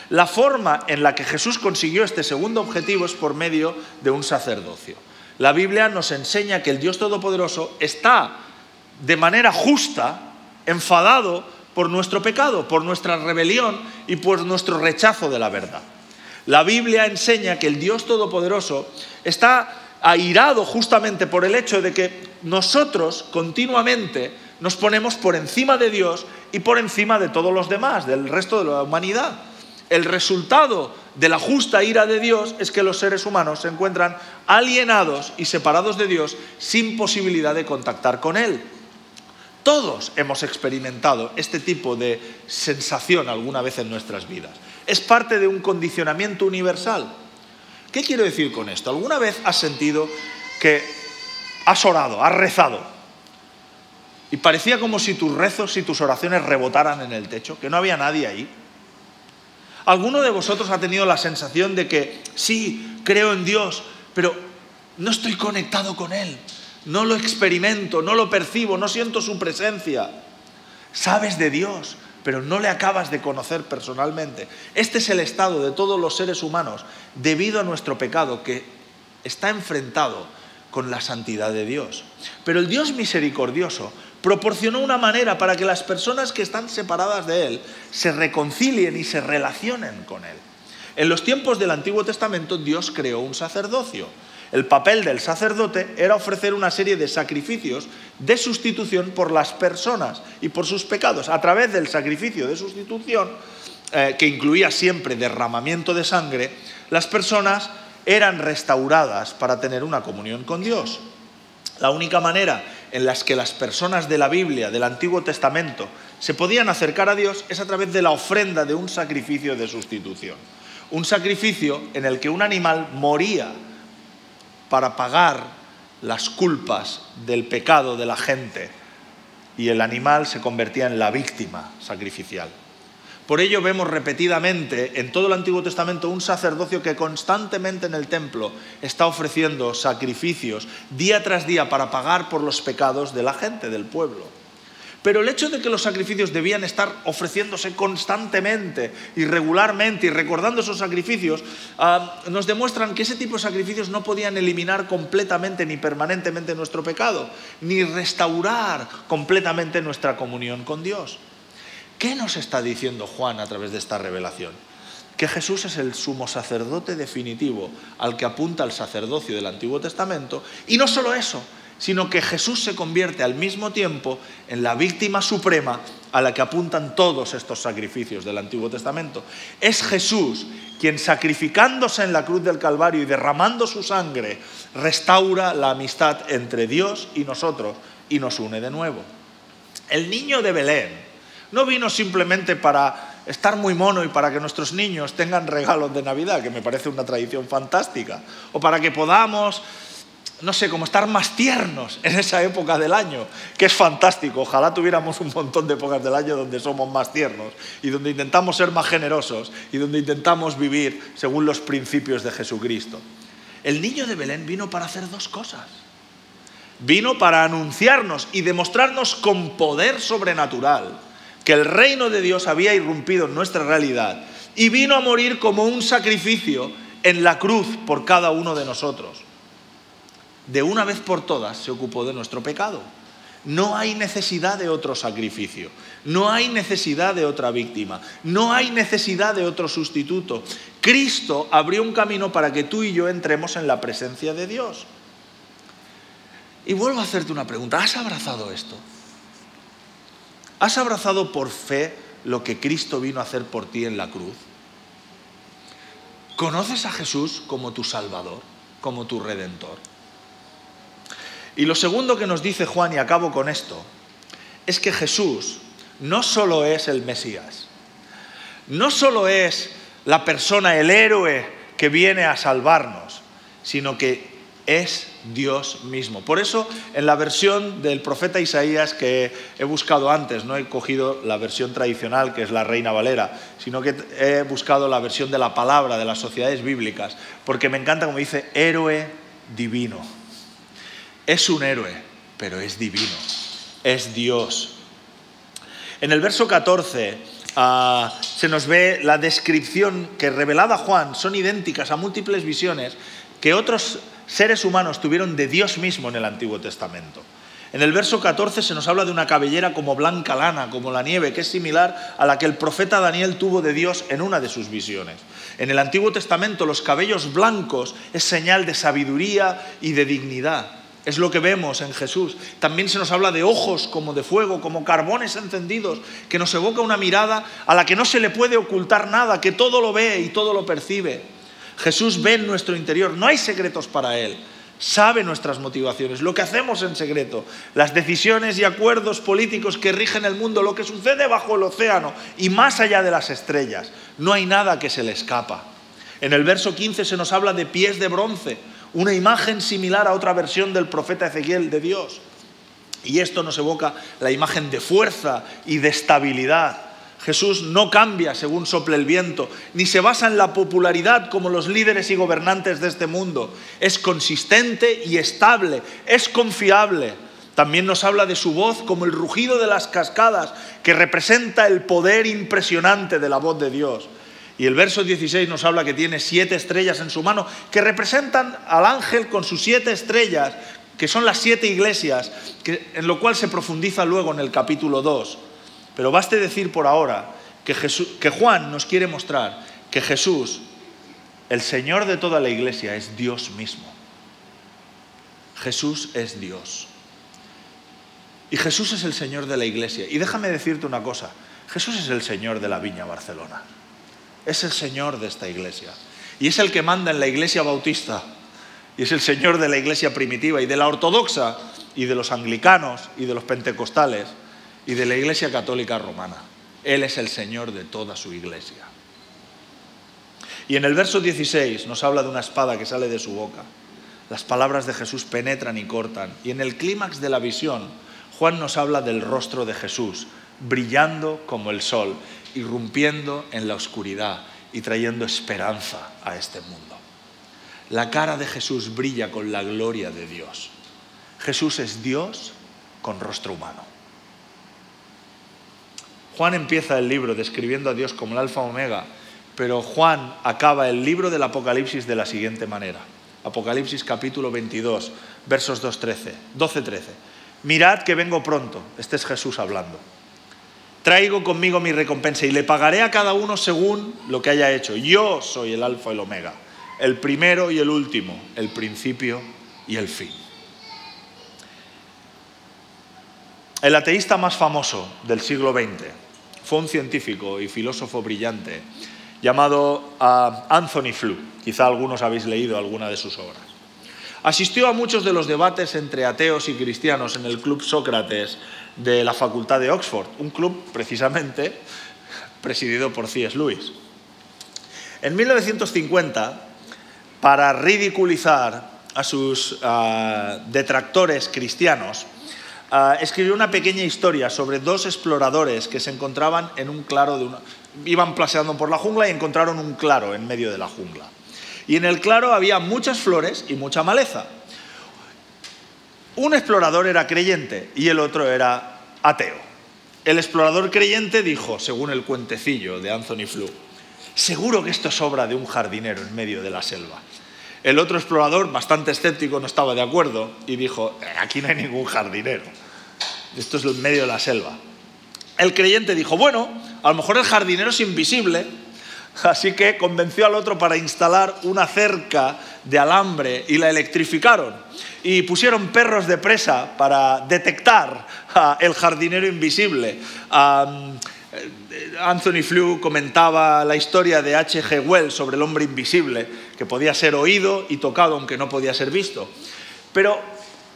La forma en la que Jesús consiguió este segundo objetivo es por medio de un sacerdocio. La Biblia nos enseña que el Dios Todopoderoso está de manera justa enfadado por nuestro pecado, por nuestra rebelión y por nuestro rechazo de la verdad. La Biblia enseña que el Dios Todopoderoso está airado justamente por el hecho de que nosotros continuamente nos ponemos por encima de Dios y por encima de todos los demás, del resto de la humanidad. El resultado de la justa ira de Dios es que los seres humanos se encuentran alienados y separados de Dios sin posibilidad de contactar con Él. Todos hemos experimentado este tipo de sensación alguna vez en nuestras vidas. Es parte de un condicionamiento universal. ¿Qué quiero decir con esto? ¿Alguna vez has sentido que has orado, has rezado y parecía como si tus rezos y tus oraciones rebotaran en el techo, que no había nadie ahí? ¿Alguno de vosotros ha tenido la sensación de que sí, creo en Dios, pero no estoy conectado con Él? no lo experimento, no lo percibo, no siento su presencia. Sabes de Dios, pero no le acabas de conocer personalmente. Este es el estado de todos los seres humanos debido a nuestro pecado que está enfrentado con la santidad de Dios. Pero el Dios misericordioso proporcionó una manera para que las personas que están separadas de Él se reconcilien y se relacionen con Él. En los tiempos del Antiguo Testamento Dios creó un sacerdocio el papel del sacerdote era ofrecer una serie de sacrificios de sustitución por las personas y por sus pecados. A través del sacrificio de sustitución, eh, que incluía siempre derramamiento de sangre, las personas eran restauradas para tener una comunión con Dios. La única manera en la que las personas de la Biblia, del Antiguo Testamento, se podían acercar a Dios es a través de la ofrenda de un sacrificio de sustitución. Un sacrificio en el que un animal moría para pagar las culpas del pecado de la gente y el animal se convertía en la víctima sacrificial. Por ello vemos repetidamente en todo el Antiguo Testamento un sacerdocio que constantemente en el templo está ofreciendo sacrificios día tras día para pagar por los pecados de la gente, del pueblo. Pero el hecho de que los sacrificios debían estar ofreciéndose constantemente y regularmente y recordando esos sacrificios, ah, nos demuestran que ese tipo de sacrificios no podían eliminar completamente ni permanentemente nuestro pecado, ni restaurar completamente nuestra comunión con Dios. ¿Qué nos está diciendo Juan a través de esta revelación? Que Jesús es el sumo sacerdote definitivo al que apunta el sacerdocio del Antiguo Testamento, y no solo eso, sino que Jesús se convierte al mismo tiempo en la víctima suprema a la que apuntan todos estos sacrificios del Antiguo Testamento. Es Jesús quien sacrificándose en la cruz del Calvario y derramando su sangre, restaura la amistad entre Dios y nosotros y nos une de nuevo. El niño de Belén no vino simplemente para estar muy mono y para que nuestros niños tengan regalos de Navidad, que me parece una tradición fantástica, o para que podamos no sé, como estar más tiernos en esa época del año, que es fantástico. Ojalá tuviéramos un montón de épocas del año donde somos más tiernos y donde intentamos ser más generosos y donde intentamos vivir según los principios de Jesucristo. El niño de Belén vino para hacer dos cosas. Vino para anunciarnos y demostrarnos con poder sobrenatural que el reino de Dios había irrumpido en nuestra realidad y vino a morir como un sacrificio en la cruz por cada uno de nosotros de una vez por todas se ocupó de nuestro pecado. No hay necesidad de otro sacrificio, no hay necesidad de otra víctima, no hay necesidad de otro sustituto. Cristo abrió un camino para que tú y yo entremos en la presencia de Dios. Y vuelvo a hacerte una pregunta, ¿has abrazado esto? ¿Has abrazado por fe lo que Cristo vino a hacer por ti en la cruz? ¿Conoces a Jesús como tu Salvador, como tu Redentor? Y lo segundo que nos dice Juan, y acabo con esto, es que Jesús no solo es el Mesías, no solo es la persona, el héroe que viene a salvarnos, sino que es Dios mismo. Por eso, en la versión del profeta Isaías que he buscado antes, no he cogido la versión tradicional, que es la Reina Valera, sino que he buscado la versión de la palabra de las sociedades bíblicas, porque me encanta como dice héroe divino. Es un héroe, pero es divino, es Dios. En el verso 14 ah, se nos ve la descripción que revelada Juan son idénticas a múltiples visiones que otros seres humanos tuvieron de Dios mismo en el Antiguo Testamento. En el verso 14 se nos habla de una cabellera como blanca lana, como la nieve, que es similar a la que el profeta Daniel tuvo de Dios en una de sus visiones. En el Antiguo Testamento los cabellos blancos es señal de sabiduría y de dignidad. Es lo que vemos en Jesús. También se nos habla de ojos como de fuego, como carbones encendidos, que nos evoca una mirada a la que no se le puede ocultar nada, que todo lo ve y todo lo percibe. Jesús ve en nuestro interior, no hay secretos para Él. Sabe nuestras motivaciones, lo que hacemos en secreto, las decisiones y acuerdos políticos que rigen el mundo, lo que sucede bajo el océano y más allá de las estrellas. No hay nada que se le escapa. En el verso 15 se nos habla de pies de bronce, una imagen similar a otra versión del profeta Ezequiel de Dios. Y esto nos evoca la imagen de fuerza y de estabilidad. Jesús no cambia según sople el viento, ni se basa en la popularidad como los líderes y gobernantes de este mundo. Es consistente y estable, es confiable. También nos habla de su voz como el rugido de las cascadas, que representa el poder impresionante de la voz de Dios. Y el verso 16 nos habla que tiene siete estrellas en su mano, que representan al ángel con sus siete estrellas, que son las siete iglesias, en lo cual se profundiza luego en el capítulo 2. Pero baste decir por ahora que, que Juan nos quiere mostrar que Jesús, el Señor de toda la iglesia, es Dios mismo. Jesús es Dios. Y Jesús es el Señor de la iglesia. Y déjame decirte una cosa, Jesús es el Señor de la Viña Barcelona es el Señor de esta iglesia. Y es el que manda en la iglesia bautista. Y es el Señor de la iglesia primitiva y de la ortodoxa y de los anglicanos y de los pentecostales y de la iglesia católica romana. Él es el Señor de toda su iglesia. Y en el verso 16 nos habla de una espada que sale de su boca. Las palabras de Jesús penetran y cortan. Y en el clímax de la visión, Juan nos habla del rostro de Jesús, brillando como el sol irrumpiendo en la oscuridad y trayendo esperanza a este mundo. La cara de Jesús brilla con la gloria de Dios. Jesús es Dios con rostro humano. Juan empieza el libro describiendo a Dios como el alfa omega, pero Juan acaba el libro del Apocalipsis de la siguiente manera. Apocalipsis capítulo 22, versos 2.13, 12-13. Mirad que vengo pronto. Este es Jesús hablando traigo conmigo mi recompensa y le pagaré a cada uno según lo que haya hecho. Yo soy el alfa y el omega, el primero y el último, el principio y el fin. El ateísta más famoso del siglo XX fue un científico y filósofo brillante llamado ah, Anthony Flew. Quizá algunos habéis leído alguna de sus obras. Asistió a muchos de los debates entre ateos y cristianos en el Club Sócrates de la Facultad de Oxford, un club precisamente (laughs) presidido por C.S. Lewis. En 1950, para ridiculizar a sus ah, detractores cristianos, ah, escribió una pequeña historia sobre dos exploradores que se encontraban en un claro iban paseando por la jungla y encontraron un claro en medio de la jungla. Y en el claro había muchas flores y mucha maleza. Un explorador era creyente y el otro era ateo. El explorador creyente dijo, según el cuentecillo de Anthony Flew, seguro que esto es obra de un jardinero en medio de la selva. El otro explorador, bastante escéptico, no estaba de acuerdo y dijo, eh, aquí no hay ningún jardinero, esto es en medio de la selva. El creyente dijo, bueno, a lo mejor el jardinero es invisible, así que convenció al otro para instalar una cerca de alambre y la electrificaron y pusieron perros de presa para detectar el jardinero invisible. Anthony Flew comentaba la historia de H.G. Wells sobre el hombre invisible, que podía ser oído y tocado, aunque no podía ser visto. Pero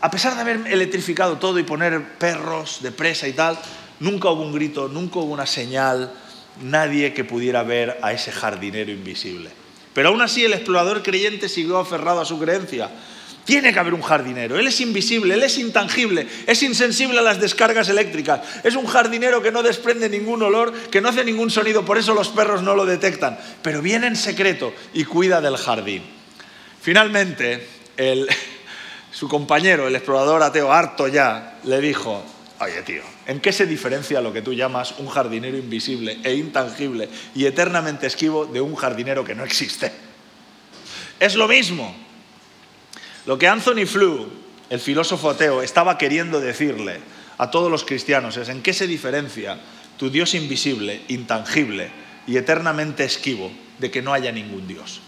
a pesar de haber electrificado todo y poner perros de presa y tal, nunca hubo un grito, nunca hubo una señal, nadie que pudiera ver a ese jardinero invisible. Pero aún así el explorador creyente siguió aferrado a su creencia tiene que haber un jardinero. Él es invisible, él es intangible, es insensible a las descargas eléctricas. Es un jardinero que no desprende ningún olor, que no hace ningún sonido, por eso los perros no lo detectan. Pero viene en secreto y cuida del jardín. Finalmente, (laughs) su compañero, el explorador ateo, harto ya, le dijo, oye tío, ¿en qué se diferencia lo que tú llamas un jardinero invisible e intangible y eternamente esquivo de un jardinero que no existe? Es lo mismo. Lo que Anthony Flew, el filósofo ateo, estaba queriendo decirle a todos los cristianos es en qué se diferencia tu Dios invisible, intangible y eternamente esquivo de que no haya ningún Dios.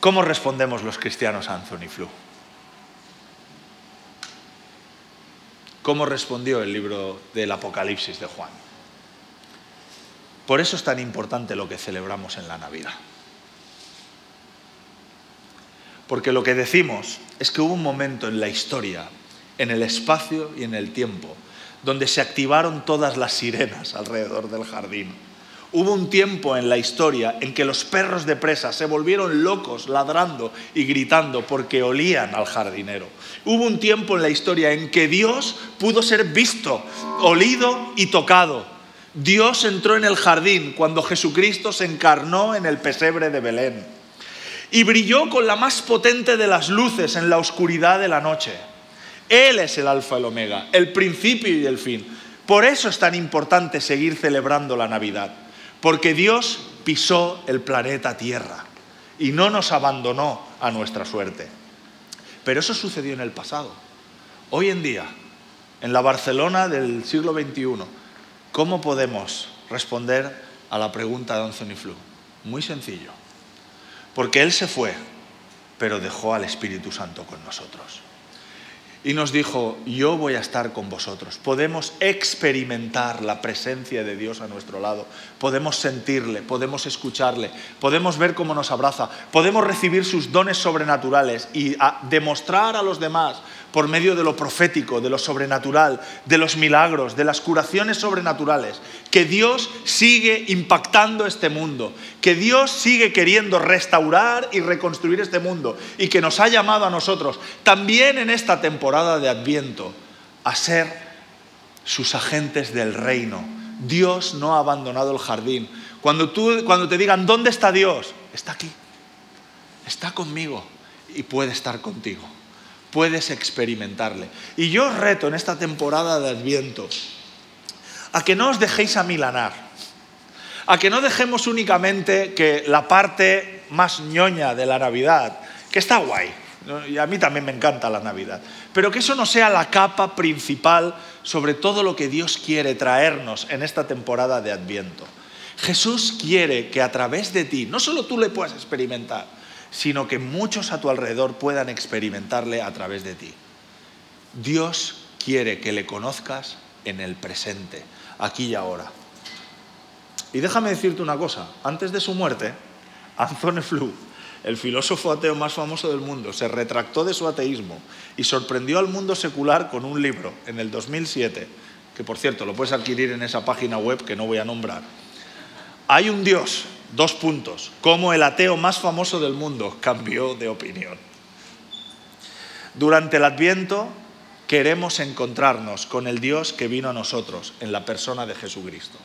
¿Cómo respondemos los cristianos a Anthony Flew? ¿Cómo respondió el libro del Apocalipsis de Juan? Por eso es tan importante lo que celebramos en la Navidad. Porque lo que decimos es que hubo un momento en la historia, en el espacio y en el tiempo, donde se activaron todas las sirenas alrededor del jardín. Hubo un tiempo en la historia en que los perros de presa se volvieron locos ladrando y gritando porque olían al jardinero. Hubo un tiempo en la historia en que Dios pudo ser visto, olido y tocado. Dios entró en el jardín cuando Jesucristo se encarnó en el pesebre de Belén y brilló con la más potente de las luces en la oscuridad de la noche. Él es el alfa y el omega, el principio y el fin. Por eso es tan importante seguir celebrando la Navidad, porque Dios pisó el planeta Tierra y no nos abandonó a nuestra suerte. Pero eso sucedió en el pasado. Hoy en día, en la Barcelona del siglo XXI, ¿cómo podemos responder a la pregunta de Anthony Flew? Muy sencillo porque Él se fue, pero dejó al Espíritu Santo con nosotros. Y nos dijo, yo voy a estar con vosotros. Podemos experimentar la presencia de Dios a nuestro lado. Podemos sentirle, podemos escucharle, podemos ver cómo nos abraza, podemos recibir sus dones sobrenaturales y demostrar a los demás por medio de lo profético, de lo sobrenatural, de los milagros, de las curaciones sobrenaturales, que Dios sigue impactando este mundo, que Dios sigue queriendo restaurar y reconstruir este mundo y que nos ha llamado a nosotros también en esta temporada de Adviento a ser sus agentes del reino. Dios no ha abandonado el jardín. Cuando, tú, cuando te digan, ¿dónde está Dios? Está aquí. Está conmigo y puede estar contigo puedes experimentarle. Y yo os reto en esta temporada de Adviento a que no os dejéis amilanar, a que no dejemos únicamente que la parte más ñoña de la Navidad, que está guay, y a mí también me encanta la Navidad, pero que eso no sea la capa principal sobre todo lo que Dios quiere traernos en esta temporada de Adviento. Jesús quiere que a través de ti, no solo tú le puedas experimentar, sino que muchos a tu alrededor puedan experimentarle a través de ti. Dios quiere que le conozcas en el presente, aquí y ahora. Y déjame decirte una cosa, antes de su muerte, (laughs) Anthony Flew, el filósofo ateo más famoso del mundo, se retractó de su ateísmo y sorprendió al mundo secular con un libro en el 2007, que por cierto lo puedes adquirir en esa página web que no voy a nombrar. Hay un Dios Dos puntos. Cómo el ateo más famoso del mundo cambió de opinión. Durante el Adviento queremos encontrarnos con el Dios que vino a nosotros en la persona de Jesucristo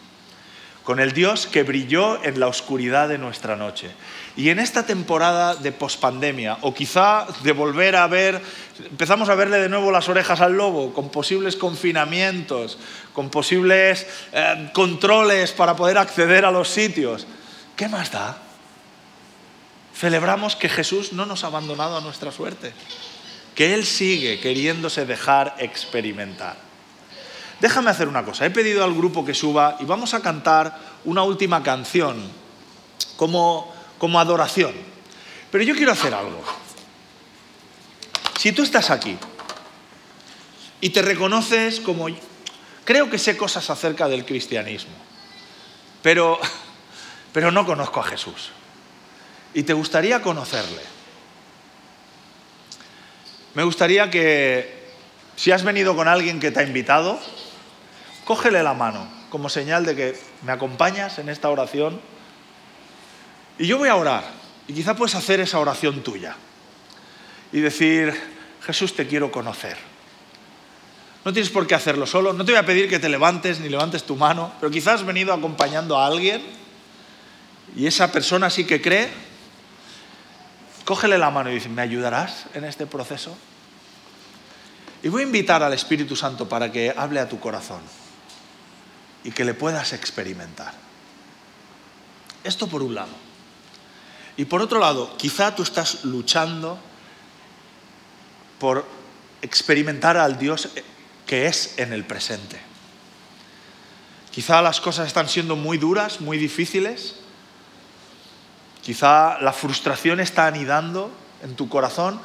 con el Dios que brilló en la oscuridad de nuestra noche. Y en esta temporada de pospandemia, o quizá de volver a ver, empezamos a verle de nuevo las orejas al lobo, con posibles confinamientos, con posibles eh, controles para poder acceder a los sitios. ¿Qué más da? Celebramos que Jesús no nos ha abandonado a nuestra suerte, que Él sigue queriéndose dejar experimentar. Déjame hacer una cosa, he pedido al grupo que suba y vamos a cantar una última canción como, como adoración. Pero yo quiero hacer algo. Si tú estás aquí y te reconoces como... Creo que sé cosas acerca del cristianismo, pero pero no conozco a Jesús. Y te gustaría conocerle. Me gustaría que, si has venido con alguien que te ha invitado, cógele la mano como señal de que me acompañas en esta oración. Y yo voy a orar. Y quizá puedes hacer esa oración tuya. Y decir, Jesús, te quiero conocer. No tienes por qué hacerlo solo. No te voy a pedir que te levantes ni levantes tu mano, pero quizás has venido acompañando a alguien y esa persona sí que cree, cógele la mano y dice, ¿me ayudarás en este proceso? Y voy a invitar al Espíritu Santo para que hable a tu corazón y que le puedas experimentar. Esto por un lado. Y por otro lado, quizá tú estás luchando por experimentar al Dios que es en el presente. Quizá las cosas están siendo muy duras, muy difíciles, Quizá la frustración está anidando en tu corazón,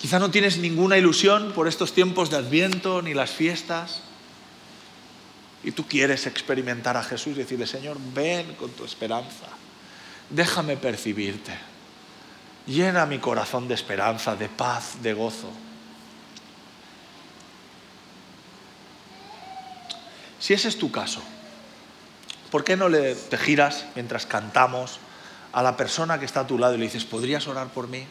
Quizá no tienes ninguna ilusión por estos tiempos de Adviento ni las fiestas. Y tú quieres experimentar a Jesús y decirle, Señor, ven con tu esperanza. Déjame percibirte. Llena mi corazón de esperanza, de paz, de gozo. Si ese es tu caso, ¿por qué no te giras mientras cantamos a la persona que está a tu lado y le dices, ¿podrías orar por mí?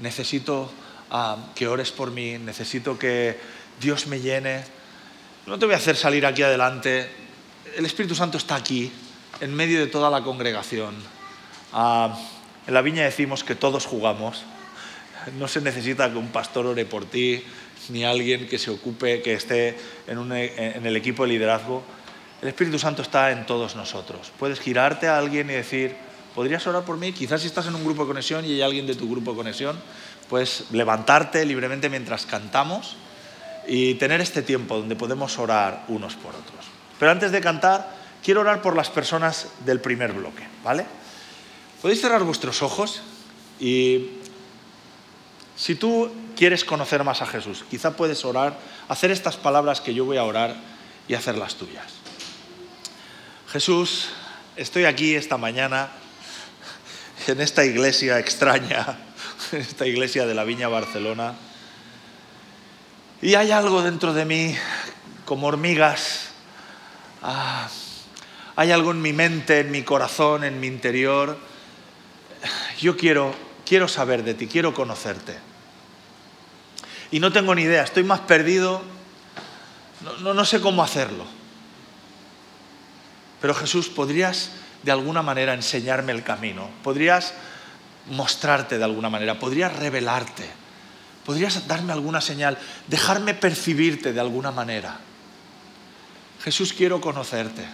Necesito ah, que ores por mí, necesito que Dios me llene. No te voy a hacer salir aquí adelante. El Espíritu Santo está aquí, en medio de toda la congregación. Ah, en la viña decimos que todos jugamos. No se necesita que un pastor ore por ti, ni alguien que se ocupe, que esté en, en el equipo de liderazgo. El Espíritu Santo está en todos nosotros. Puedes girarte a alguien y decir, ¿podrías orar por mí? Quizás si estás en un grupo de conexión y hay alguien de tu grupo de conexión, puedes levantarte libremente mientras cantamos y tener este tiempo donde podemos orar unos por otros. Pero antes de cantar, quiero orar por las personas del primer bloque, ¿vale? Podéis cerrar vuestros ojos y si tú quieres conocer más a Jesús, quizá puedes orar, hacer estas palabras que yo voy a orar y hacerlas tuyas. Jesús, estoy aquí esta mañana en esta iglesia extraña, (laughs) en esta iglesia de la Viña Barcelona, y hay algo dentro de mí como hormigas. Ah, hay algo en mi mente, en mi corazón, en mi interior. Yo quiero, quiero saber de ti, quiero conocerte y no tengo ni idea, estoy más perdido, no, no, sé cómo hacerlo. Pero Jesús, ¿podrías de alguna manera enseñarme el camino? ¿Podrías mostrarte de alguna manera? ¿Podrías revelarte? ¿Podrías darme alguna señal? ¿Dejarme percibirte de alguna manera? Jesús, quiero conocerte.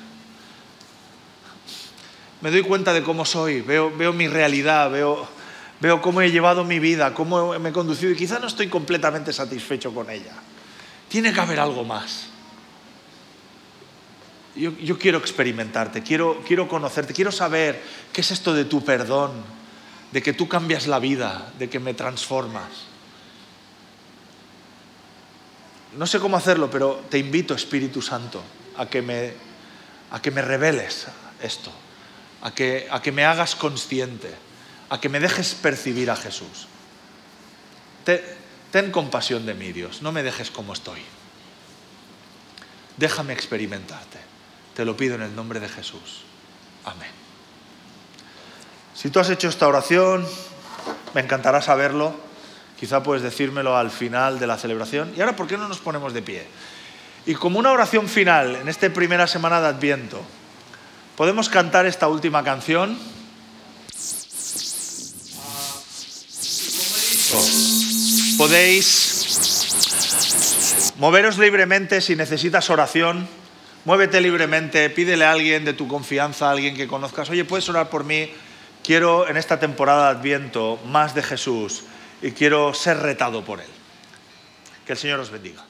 Me doy cuenta de cómo soy, veo, veo mi realidad, veo, Veo cómo he llevado mi vida, cómo me he conducido y quizá no estoy completamente satisfecho con ella. Tiene que haber algo más. Yo, quiero experimentarte, quiero, quiero conocerte, quiero saber qué es esto de tu perdón, de que tú cambias la vida, de que me transformas. No sé cómo hacerlo, pero te invito, Espíritu Santo, a que me, a que me reveles esto, a que, a que me hagas consciente a que me dejes percibir a Jesús. ten compasión de mí, Dios, no me dejes como estoy. Déjame experimentarte. Te lo pido en el nombre de Jesús. Amén. Si tú has hecho esta oración, me encantará saberlo. Quizá puedes decírmelo al final de la celebración. Y ahora, ¿por qué no nos ponemos de pie? Y como una oración final en esta primera semana de Adviento, podemos cantar esta última canción. Podéis moveros libremente si necesitas oración. Muévete libremente, pídele a alguien de tu confianza, a alguien que conozcas. Oye, ¿puedes orar por mí? Quiero en esta temporada de Adviento más de Jesús y quiero ser retado por Él. Que el Señor os bendiga.